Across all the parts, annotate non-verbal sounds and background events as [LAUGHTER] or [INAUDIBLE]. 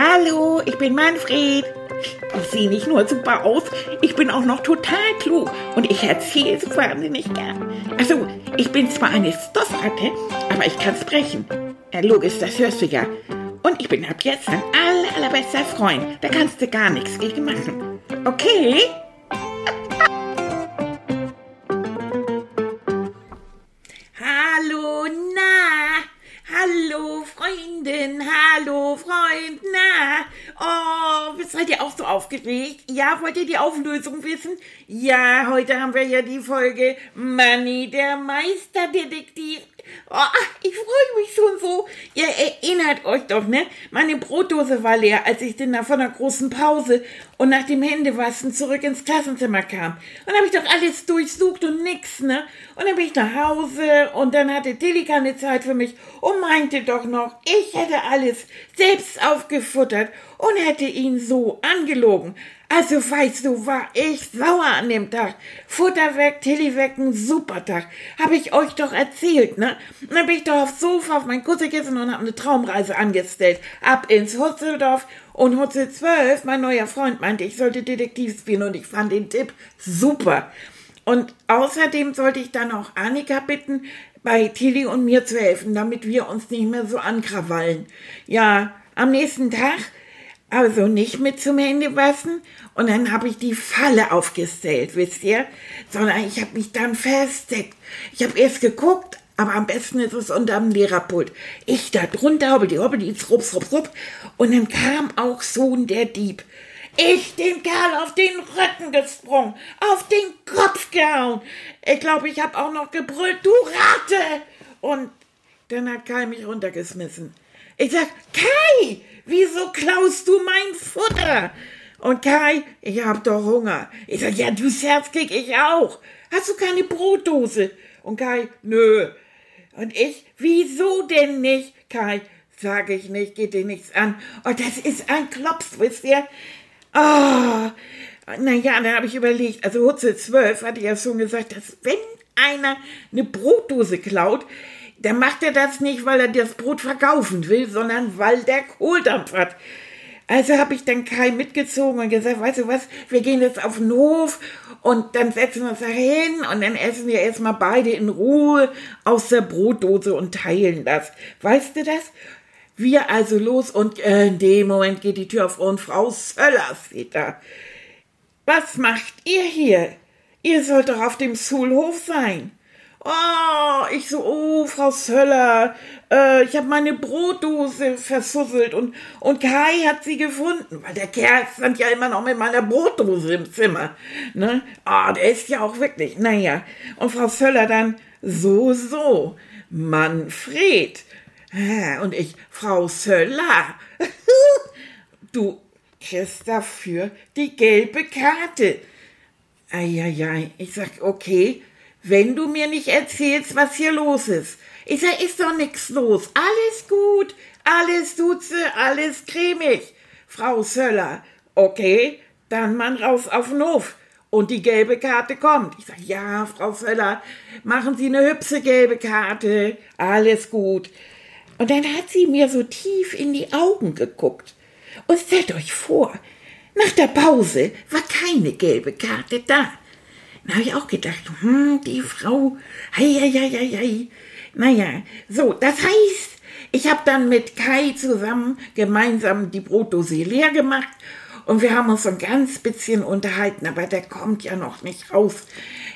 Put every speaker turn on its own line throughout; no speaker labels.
Hallo, ich bin Manfred. Ich sehe nicht nur super aus, ich bin auch noch total klug und ich erzähle es wahnsinnig gern. Also, ich bin zwar eine Stoffratte, aber ich kann sprechen. Ja, logisch, das hörst du ja. Und ich bin ab jetzt dein aller, allerbester Freund. Da kannst du gar nichts gegen machen. Okay? Hallo, Freundin. Hallo, Freund. Na? Oh, seid ihr auch so aufgeregt? Ja, wollt ihr die Auflösung wissen? Ja, heute haben wir ja die Folge Manny, der Meisterdetektiv. Oh, ich freue mich schon so. Ihr erinnert euch doch, ne? Meine Brotdose war leer, als ich denn da von einer großen Pause und nach dem Händewaschen zurück ins Klassenzimmer kam. Und habe ich doch alles durchsucht und nix, ne? Und dann bin ich nach Hause und dann hatte Tilly keine Zeit für mich und meinte doch noch, ich hätte alles selbst aufgefuttert und hätte ihn so angelogen. Also weißt du, war ich sauer an dem Tag. Futter weg, Tilly weg, ein super Tag. Hab ich euch doch erzählt, ne? Dann bin ich doch aufs Sofa auf mein Kussekissen und hab eine Traumreise angestellt. Ab ins Hutzeldorf und Hutzel 12, mein neuer Freund, meinte, ich sollte Detektiv spielen und ich fand den Tipp super. Und außerdem sollte ich dann auch Annika bitten, bei Tilly und mir zu helfen, damit wir uns nicht mehr so ankrawallen. Ja, am nächsten Tag also nicht mit zum Händewaschen und dann habe ich die Falle aufgestellt, wisst ihr? Sondern ich habe mich dann versteckt. Ich habe erst geguckt, aber am besten ist es unterm Lehrerpult. Ich da drunter, hobbel die hobbel die rup, rup, rup. Und dann kam auch Sohn der Dieb. Ich den Kerl auf den Rücken gesprungen, auf den Kopf gehauen. Ich glaube, ich habe auch noch gebrüllt, du Ratte! Und dann hat Kai mich runtergeschmissen. Ich sag, Kai, wieso klaust du mein Futter? Und Kai, ich hab doch Hunger. Ich sag, ja, du Scherzkick, ich auch. Hast du keine Brotdose? Und Kai, nö. Und ich, wieso denn nicht? Kai, sag ich nicht, geht dir nichts an. Und das ist ein Klops, wisst ihr? Oh, naja, dann habe ich überlegt, also Hutze 12 hatte ja schon gesagt, dass wenn einer eine Brotdose klaut, dann macht er das nicht, weil er das Brot verkaufen will, sondern weil der Kohldampf hat. Also habe ich dann Kai mitgezogen und gesagt, weißt du was, wir gehen jetzt auf den Hof und dann setzen wir uns da hin und dann essen wir erstmal beide in Ruhe aus der Brotdose und teilen das. Weißt du das? Wir also los und in dem Moment geht die Tür auf und Frau Söller steht da. Was macht ihr hier? Ihr sollt doch auf dem Schulhof sein. Oh, ich so, oh, Frau Söller, äh, ich habe meine Brotdose versusselt und, und Kai hat sie gefunden, weil der Kerl stand ja immer noch mit meiner Brotdose im Zimmer. Ne? Ah, oh, der ist ja auch wirklich, naja. Und Frau Söller dann, so, so, Manfred. Und ich, Frau Söller, [LAUGHS] du kriegst dafür die gelbe Karte. Eieiei, ich sag, okay, wenn du mir nicht erzählst, was hier los ist. Ich sag, ist doch nix los. Alles gut, alles duze, alles cremig. Frau Söller, okay, dann man raus auf den Hof. Und die gelbe Karte kommt. Ich sag, ja, Frau Söller, machen Sie eine hübsche gelbe Karte. Alles gut. Und dann hat sie mir so tief in die Augen geguckt. Und stellt euch vor, nach der Pause war keine gelbe Karte da. Da habe ich auch gedacht, hm, die Frau, hei, hei, hei, hei, hei. Naja, so, das heißt, ich habe dann mit Kai zusammen gemeinsam die Brotdose leer gemacht und wir haben uns so ein ganz bisschen unterhalten, aber der kommt ja noch nicht raus.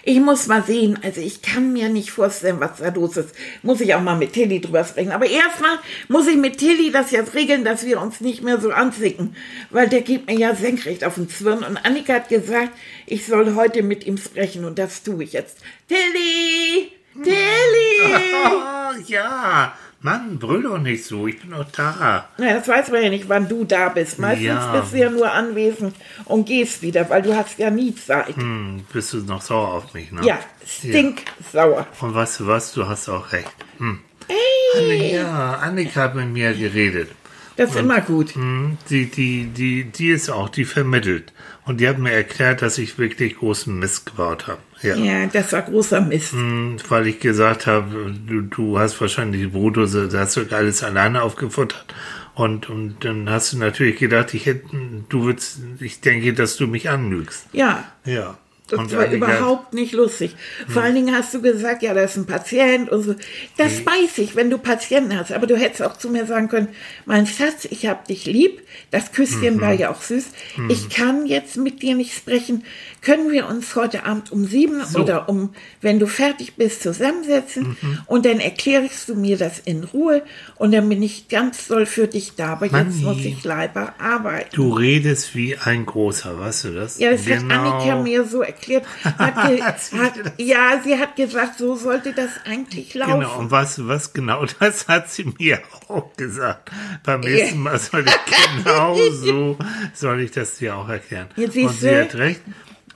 Ich muss mal sehen, also ich kann mir nicht vorstellen, was da los ist. Muss ich auch mal mit Tilly drüber sprechen. Aber erstmal muss ich mit Tilly das jetzt regeln, dass wir uns nicht mehr so anzicken. Weil der geht mir ja senkrecht auf den Zwirn. Und Annika hat gesagt, ich soll heute mit ihm sprechen und das tue ich jetzt. Tilly! Tilly!
Oh, [LAUGHS] ja, Mann, brüll doch nicht so, ich bin doch da.
Na, das weiß man ja nicht, wann du da bist. Meistens
Ja.
bist du ja nur anwesend und gehst wieder, weil du hast ja nie Zeit.
Hm, bist du noch sauer auf mich, ne?
Ja, stinksauer.
Und weißt du was, du hast auch recht. Hm. Ey. Ja, Annika hat mit mir geredet.
Das ist immer gut.
Hm, die, die, die, die ist auch, die vermittelt. Und die hat mir erklärt, dass ich wirklich großen Mist gebaut habe. Ja.
Ja, das war großer Mist.
Hm, Weil ich gesagt habe, du, du hast wahrscheinlich die Brotdose, da hast du alles alleine aufgefuttert. Und, und dann hast du natürlich gedacht, ich hätte, du würdest, ich denke, dass du mich anlügst.
Ja,
Ja.
Das
Und
war überhaupt nicht lustig. Vor allen Dingen hast du gesagt, ja, das ist ein Patient und so. Das weiß ich, wenn du Patienten hast. Aber du hättest auch zu mir sagen können, mein Schatz, ich hab dich lieb. Das Küsschen war ja auch süß. Ich kann jetzt mit dir nicht sprechen. Können wir uns heute Abend um sieben oder um, wenn du fertig bist, zusammensetzen? Und dann erklärst du mir das in Ruhe. Und dann bin ich ganz doll für dich da. Aber jetzt
Manni.
muss ich leider arbeiten.
Du redest wie ein Großer, weißt du das?
Ja, das hat Annika mir so erklärt. [LAUGHS] Ge
Hat
hat, ja, sie hat gesagt, so sollte das eigentlich laufen.
Genau, und was, was genau, das hat sie mir auch gesagt. Beim nächsten Mal soll ich [LAUGHS] genau so, soll ich das dir auch erklären.
Jetzt
und sie
du?
hat recht.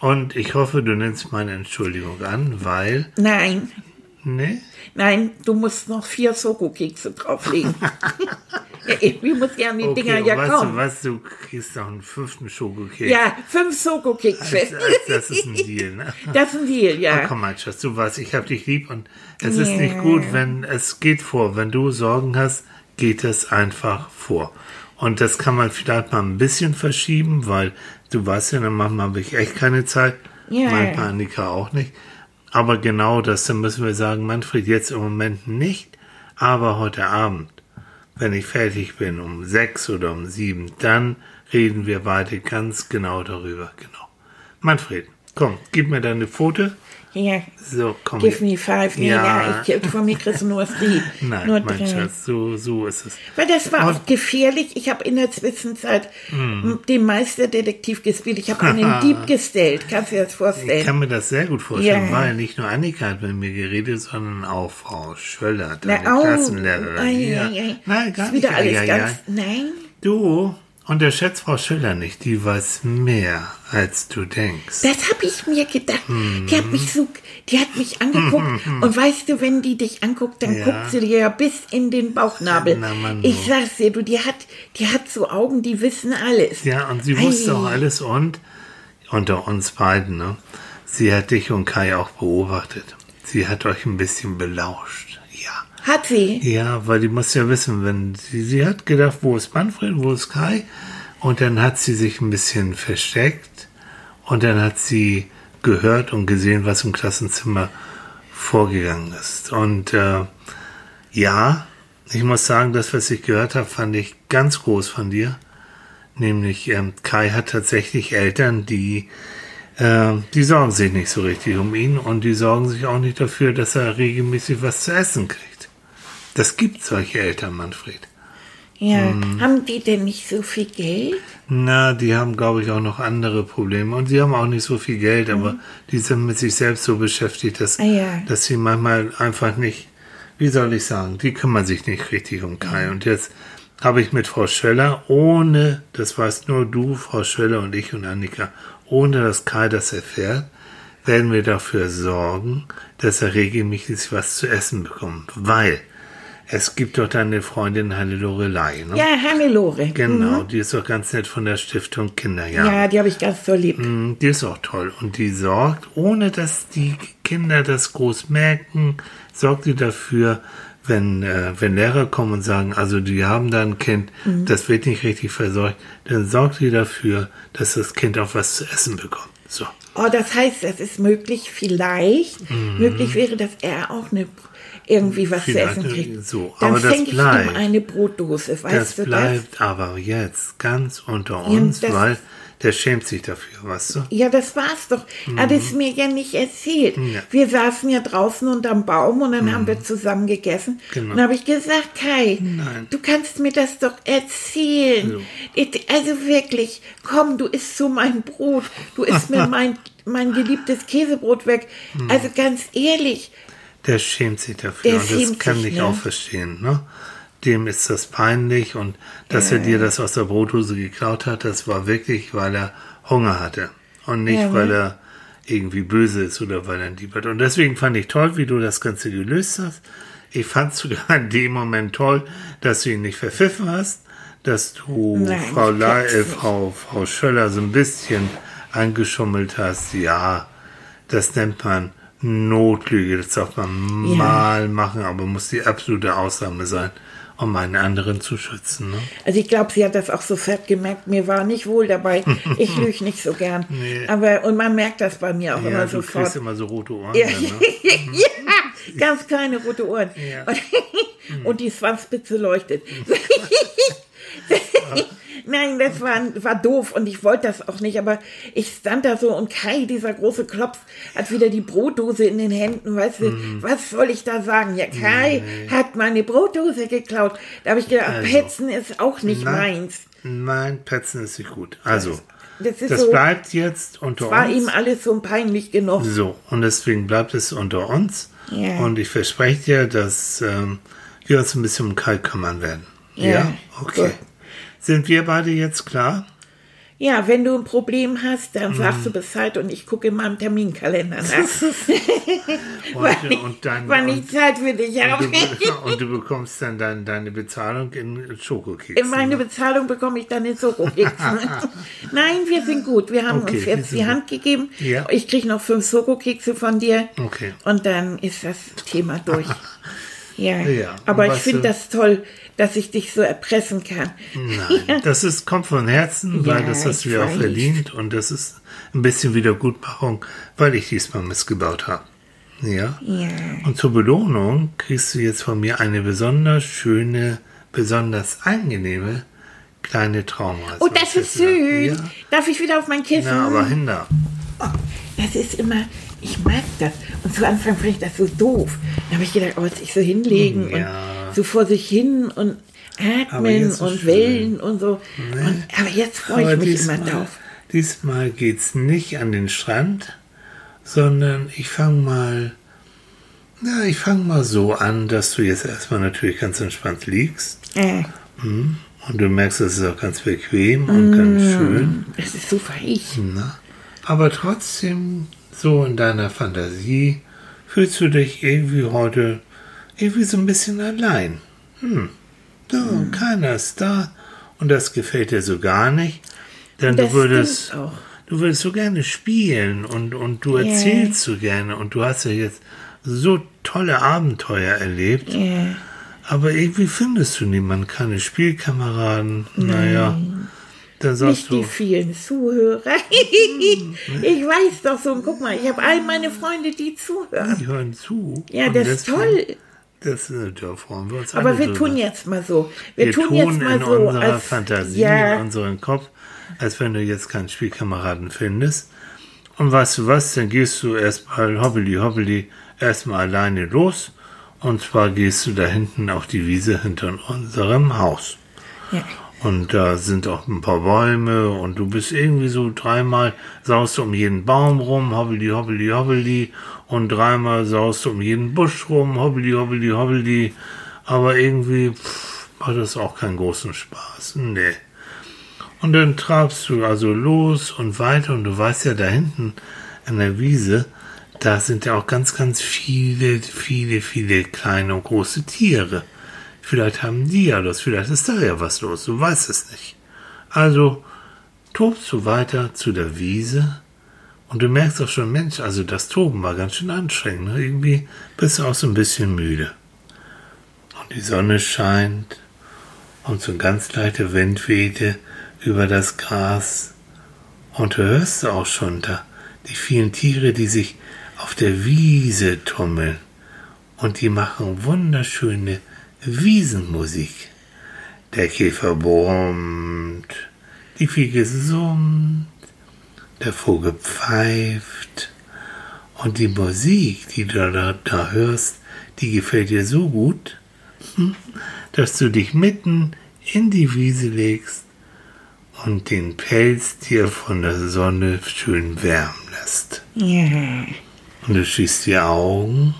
Und ich hoffe, du nimmst meine Entschuldigung an, weil,
Nein,
ne?
nein, du musst noch vier Soko-Kekse drauflegen. [LAUGHS] ja, irgendwie muss ja an die Dinger
und
ja
weißt
kommen.
du was, du kriegst noch einen fünften Schokokeks.
Ja, fünf Soko-Kekse.
Das, das ist ein [LAUGHS] Deal, ne?
Das ist ein Deal, ja.
Komm mal, Schatz, du weißt, ich hab dich lieb und es ist nicht gut, wenn es geht vor. Wenn du Sorgen hast, geht es einfach vor. Und das kann man vielleicht mal ein bisschen verschieben, weil du weißt ja, dann manchmal habe ich echt keine Zeit.
Ja.
Manchmal Annika auch nicht. Aber genau das, müssen wir sagen, Manfred, jetzt im Moment nicht, aber heute Abend, wenn ich fertig bin, um sechs oder um sieben, dann reden wir beide ganz genau darüber. Genau. Manfred, komm, gib mir deine Foto.
Ja,
So, komm.
give
hier.
me five. Nee, ja, ich, von mir kriegst du nur die. [LAUGHS]
Nein,
nur
mein
drei.
Schatz, so, so ist es.
Weil das war
Und-
auch gefährlich. Ich habe in der Zwischenzeit
Hm.
den Meisterdetektiv gespielt. Ich habe einen Dieb gestellt. Kannst du dir das
Ich
vorstellen?
kann mir das sehr gut vorstellen,
Ja.
weil nicht nur Annika hat mit mir geredet, sondern auch Frau Schöller, deine
Na, au,
Klassenlehrerin.
ei,
ja.
ei, ei.
Nein, gar
ist wieder
nicht.
alles
ei, ei,
ganz.
ei.
Nein.
Du unterschätzt Frau Schöller nicht, die weiß mehr, als du denkst.
Das habe ich mir gedacht.
Hm.
Die hat mich so, die hat mich angeguckt. [LAUGHS] Und weißt du, wenn die dich anguckt, dann
Ja.
guckt sie dir ja bis in den Bauchnabel.
Na, Mann,
ich sag's dir, du, die hat, die hat so Augen, die wissen alles.
Ja, und sie wusste
Ei.
auch alles und unter uns beiden, ne? Sie hat dich und Kai auch beobachtet. Sie hat euch ein bisschen belauscht.
Hat sie?
Ja, weil die muss ja wissen, wenn sie, sie hat gedacht, wo ist Manfred, wo ist Kai? Und dann hat sie sich ein bisschen versteckt und dann hat sie gehört und gesehen, was im Klassenzimmer vorgegangen ist. Und äh, ja, ich muss sagen, das, was ich gehört habe, fand ich ganz groß von dir. Nämlich, ähm, Kai hat tatsächlich Eltern, die, äh, die sorgen sich nicht so richtig um ihn und die sorgen sich auch nicht dafür, dass er regelmäßig was zu essen kriegt. Das gibt solche Eltern, Manfred.
Ja.
Hm.
Haben die denn nicht so viel Geld?
Na, die haben, glaube ich, auch noch andere Probleme. Und sie haben auch nicht so viel Geld, aber die sind mit sich selbst so beschäftigt, dass,
Ah, ja.
dass sie manchmal einfach nicht, wie soll ich sagen, die kümmern sich nicht richtig um Kai. Und jetzt habe ich mit Frau Schöller, ohne, das weißt nur du, Frau Schöller und ich und Annika, ohne dass Kai das erfährt, werden wir dafür sorgen, dass er regelmäßig was zu essen bekommt. Weil es gibt doch deine Freundin Halle Lorelei, ne?
Ja, Hannelore.
Genau, die ist doch ganz nett von der Stiftung Kinderjahr.
Ja, die habe ich ganz so lieb.
Mm, Die ist auch toll. Und die sorgt, ohne dass die Kinder das groß merken, sorgt sie dafür, wenn, äh, wenn Lehrer kommen und sagen, also die haben da ein Kind, das wird nicht richtig versorgt, dann sorgt sie dafür, dass das Kind auch was zu essen bekommt. So.
Oh, das heißt, es ist möglich, vielleicht, möglich wäre, dass er auch eine, irgendwie was
Mhm. Vielleicht,
zu essen kriegt.
so,
Dann
aber das bleibt.
eine Brotdose, weißt
das
du
bleibt aber jetzt ganz unter uns,
das-
weil der schämt sich dafür, weißt du?
Ja, das war's doch. Er hat es mir ja nicht erzählt.
Mhm. Ja. Mhm.
Wir saßen ja draußen unterm Baum und dann haben wir zusammen gegessen.
Genau.
Und dann habe ich gesagt, Kai,
Nein.
du kannst mir das doch erzählen.
So.
Ich- Also wirklich, komm, du isst so mein Brot. Du isst mir [LAUGHS] mein, mein geliebtes Käsebrot weg.
Mhm.
Also ganz ehrlich,
Der schämt sich dafür
Der
und das kann
sich,
ich
ne?
auch verstehen. Ne? Dem ist das peinlich und dass er dir das aus der Brotdose geklaut hat, das war wirklich, weil er Hunger hatte und nicht,
Ja,
weil er irgendwie böse ist oder weil er ein Dieb hat. Und deswegen fand ich toll, wie du das Ganze gelöst hast. Ich fand [LAUGHS] sogar in dem Moment toll, dass du ihn nicht verpfiffen hast, dass du
Nein,
Frau, La äh. Frau, Frau Schöller so ein bisschen angeschummelt hast. Ja, das nennt man Notlüge, das darf man
Ja.
mal machen, aber muss die absolute Ausnahme sein, um einen anderen zu schützen. Ne?
Also ich glaube, sie hat das auch sofort gemerkt. Mir war nicht wohl dabei. Ich [LAUGHS] lüge nicht so gern.
Nee.
Aber und man merkt das bei mir auch
Ja,
immer
du
sofort.
kriegst immer so rote Ohren.
Ja,
Dann, ne? [LAUGHS]
ja, [LAUGHS] ganz kleine rote Ohren.
Ja.
Und, und die Schwanzspitze leuchtet. Nein, das war, war doof und ich wollte das auch nicht, aber ich stand da so und Kai, dieser große Klops, hat wieder die Brotdose in den Händen, weißt du,
Mhm.
was soll ich da sagen? Ja, Kai hat meine Brotdose geklaut. Da habe ich gedacht,
Also.
Petzen ist auch nicht
Nein.
meins.
Nein, Petzen ist nicht gut. Also,
Das ist
das
so,
bleibt jetzt unter
war
uns.
ihm alles so peinlich genug.
So, und deswegen bleibt es unter uns.
Ja.
Und ich verspreche dir, dass ähm, wir uns ein bisschen um Kai kümmern werden. Ja,
Ja,
okay.
gut.
Sind wir beide jetzt klar?
Ja, wenn du ein Problem hast, dann sagst du Bescheid und ich gucke in meinem Terminkalender [LAUGHS] nach. [LAUGHS]
Und, und dann,
Wann ich Zeit für dich habe.
und, du, [LAUGHS] und du bekommst dann dein, deine Bezahlung in Schokokeksen.
In meine Bezahlung bekomme ich dann den Schokokeksen. Nein, wir sind gut. Wir haben
Okay,
uns jetzt die
gut.
Hand gegeben.
Ja.
Ich kriege noch fünf Schokokekse von dir.
Okay.
Und dann ist das Thema durch. Ja,
Ja,
aber ich finde das toll, dass ich dich so erpressen kann.
Nein, [LAUGHS] das ist, kommt von Herzen, weil
Ja,
das hast du
ich
ja auch verdient und das ist ein bisschen Wiedergutmachung, weil ich diesmal missgebaut habe. Ja.
Ja.
Und zur Belohnung kriegst du jetzt von mir eine besonders schöne, besonders angenehme kleine Traumreise.
Oh, das ist süß.
Ja.
Darf ich wieder auf mein Kissen?
Na, aber hinter.
Das ist immer, ich mag das. Und zu Anfang fand ich das so doof. Da habe ich gedacht, oh, sich so hinlegen
Ja.
und so vor sich hin und atmen und wellen und so. Und, aber jetzt freue ich mich
diesmal,
immer drauf.
diesmal geht's nicht an den Strand, sondern ich fange mal, na, ich fange mal so an, dass du jetzt erstmal natürlich ganz entspannt liegst.
Äh,
Und du merkst, es ist auch ganz bequem und ganz schön.
das ist so weich.
Na? Aber trotzdem, so in deiner Fantasie, fühlst du dich irgendwie heute irgendwie so ein bisschen allein. Hm. So, keiner ist da und das gefällt dir so gar nicht. Denn
Das
du würdest, du würdest so gerne spielen und, und du erzählst so gerne und du hast ja jetzt so tolle Abenteuer erlebt.
Ja.
Aber irgendwie findest du niemanden, keine Spielkameraden. Naja, dann sagst
Nicht die
du,
vielen Zuhörer. ich weiß doch so. Und guck mal, ich habe all meine Freunde, die zuhören.
die hören zu.
Ja, das ist toll.
Das da freuen wir uns
Aber wir tun jetzt mal so. Wir,
Wir
tun
tun
jetzt mal
in
so.
unserer
als,
Fantasie,
ja,
in unserem Kopf, als wenn du jetzt keinen Spielkameraden findest. Und weißt du was, dann gehst du erstmal hoppeli hoppeli erstmal alleine los. Und zwar gehst du da hinten auf die Wiese hinter unserem Haus.
ja.
Und da sind auch ein paar Bäume und du bist irgendwie so dreimal saust du um jeden Baum rum, hobbeli, hobbeli, hobbeli. Und dreimal saust du um jeden Busch rum, hobbeli, hobbeli, hobbeli. Aber irgendwie pff, macht das auch keinen großen Spaß. Nee. Und dann trabst du also los und weiter und du weißt ja da hinten an der Wiese, da sind ja auch ganz, ganz viele, viele, viele kleine und große Tiere. Vielleicht haben die ja das, vielleicht ist da ja was los, du weißt es nicht. Also tobst du weiter zu der Wiese und du merkst auch schon, Mensch, also das Toben war ganz schön anstrengend. Ne? Irgendwie bist du auch so ein bisschen müde. Und die Sonne scheint und so ein ganz leichter Wind wehte über das Gras. Und du hörst auch schon da die vielen Tiere, die sich auf der Wiese tummeln. Und die machen wunderschöne Wiesenmusik. Der Käfer brummt, die Fliege summt, der Vogel pfeift. Und die Musik, die du da, da hörst, die gefällt dir so gut, hm, dass du dich mitten in die Wiese legst und den Pelz dir von der Sonne schön wärmen lässt.
ja.
Und du schließt die Augen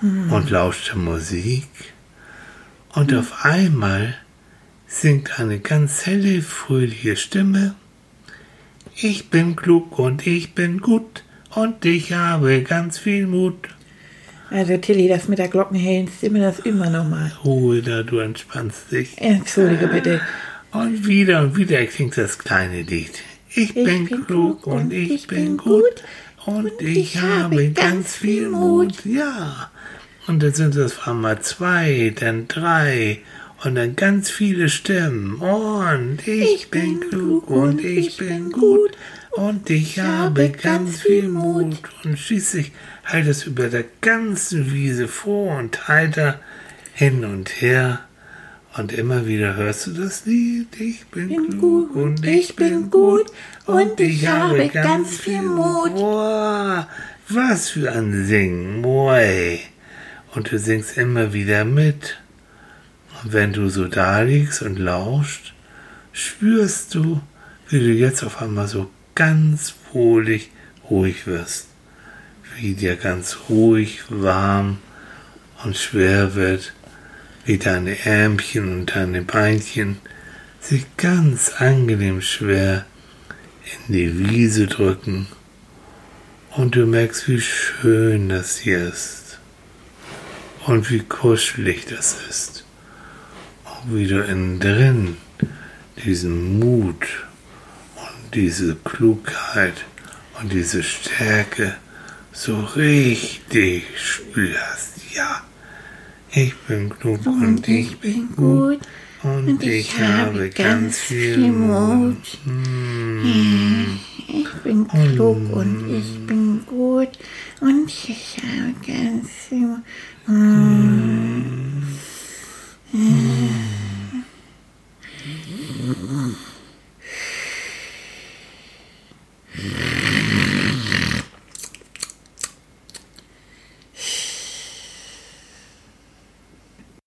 und lauscht der Musik. Und auf einmal singt eine ganz helle, fröhliche Stimme. Ich bin klug und ich bin gut und ich habe ganz viel Mut.
Also Tilly, das mit der glockenhellen Stimme, das immer noch mal.
Ruhe da, du entspannst dich.
Entschuldige bitte.
Und wieder und wieder klingt das kleine Lied. Ich, bin, klug und ich bin gut Und, ich, habe ganz viel Mut. Ja. Und dann sind es auf einmal zwei, dann drei und dann ganz viele Stimmen. Und ich, ich bin klug und ich bin gut und ich habe ganz viel Mut. Und schließlich halt es über der ganzen Wiese vor und heiter hin und her. Und immer wieder hörst du das Lied, ich bin, bin klug und ich bin gut und ich habe ganz viel Mut. Boah, was für ein Singen, boy. Und du singst immer wieder mit. Und wenn du so da liegst und lauscht, spürst du, wie du jetzt auf einmal so ganz wohlig ruhig wirst. Wie dir ganz ruhig, warm und schwer wird wie deine Ärmchen und deine Beinchen sich ganz angenehm schwer in die Wiese drücken und du merkst, wie schön das hier ist und wie kuschelig das ist und wie du innen drin diesen Mut und diese Klugheit und diese Stärke so richtig spürst, ja. Ich bin klug und, und ich bin gut. Und, und ich, ich, habe ganz viel Mut. Hm.
Ich bin klug und ich hm. bin gut. Und ich habe ganz viel Mut. Hm.